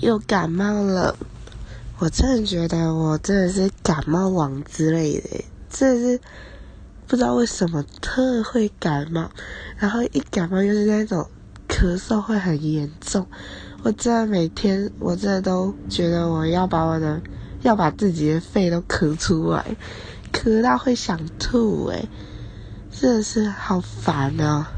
又感冒了。我真的觉得我真的是感冒王之类的，真的是不知道为什么特会感冒，然后一感冒又是那种咳嗽会很严重。我真的每天，我真的都觉得我要把我的要把自己的肺都咳出来，咳到会想吐诶，真的是好烦啊！